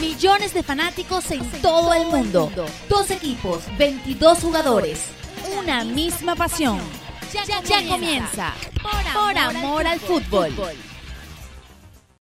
Millones de fanáticos en todo el mundo. Dos equipos, 22 jugadores. Una misma pasión. Ya, comienza. Por amor al fútbol.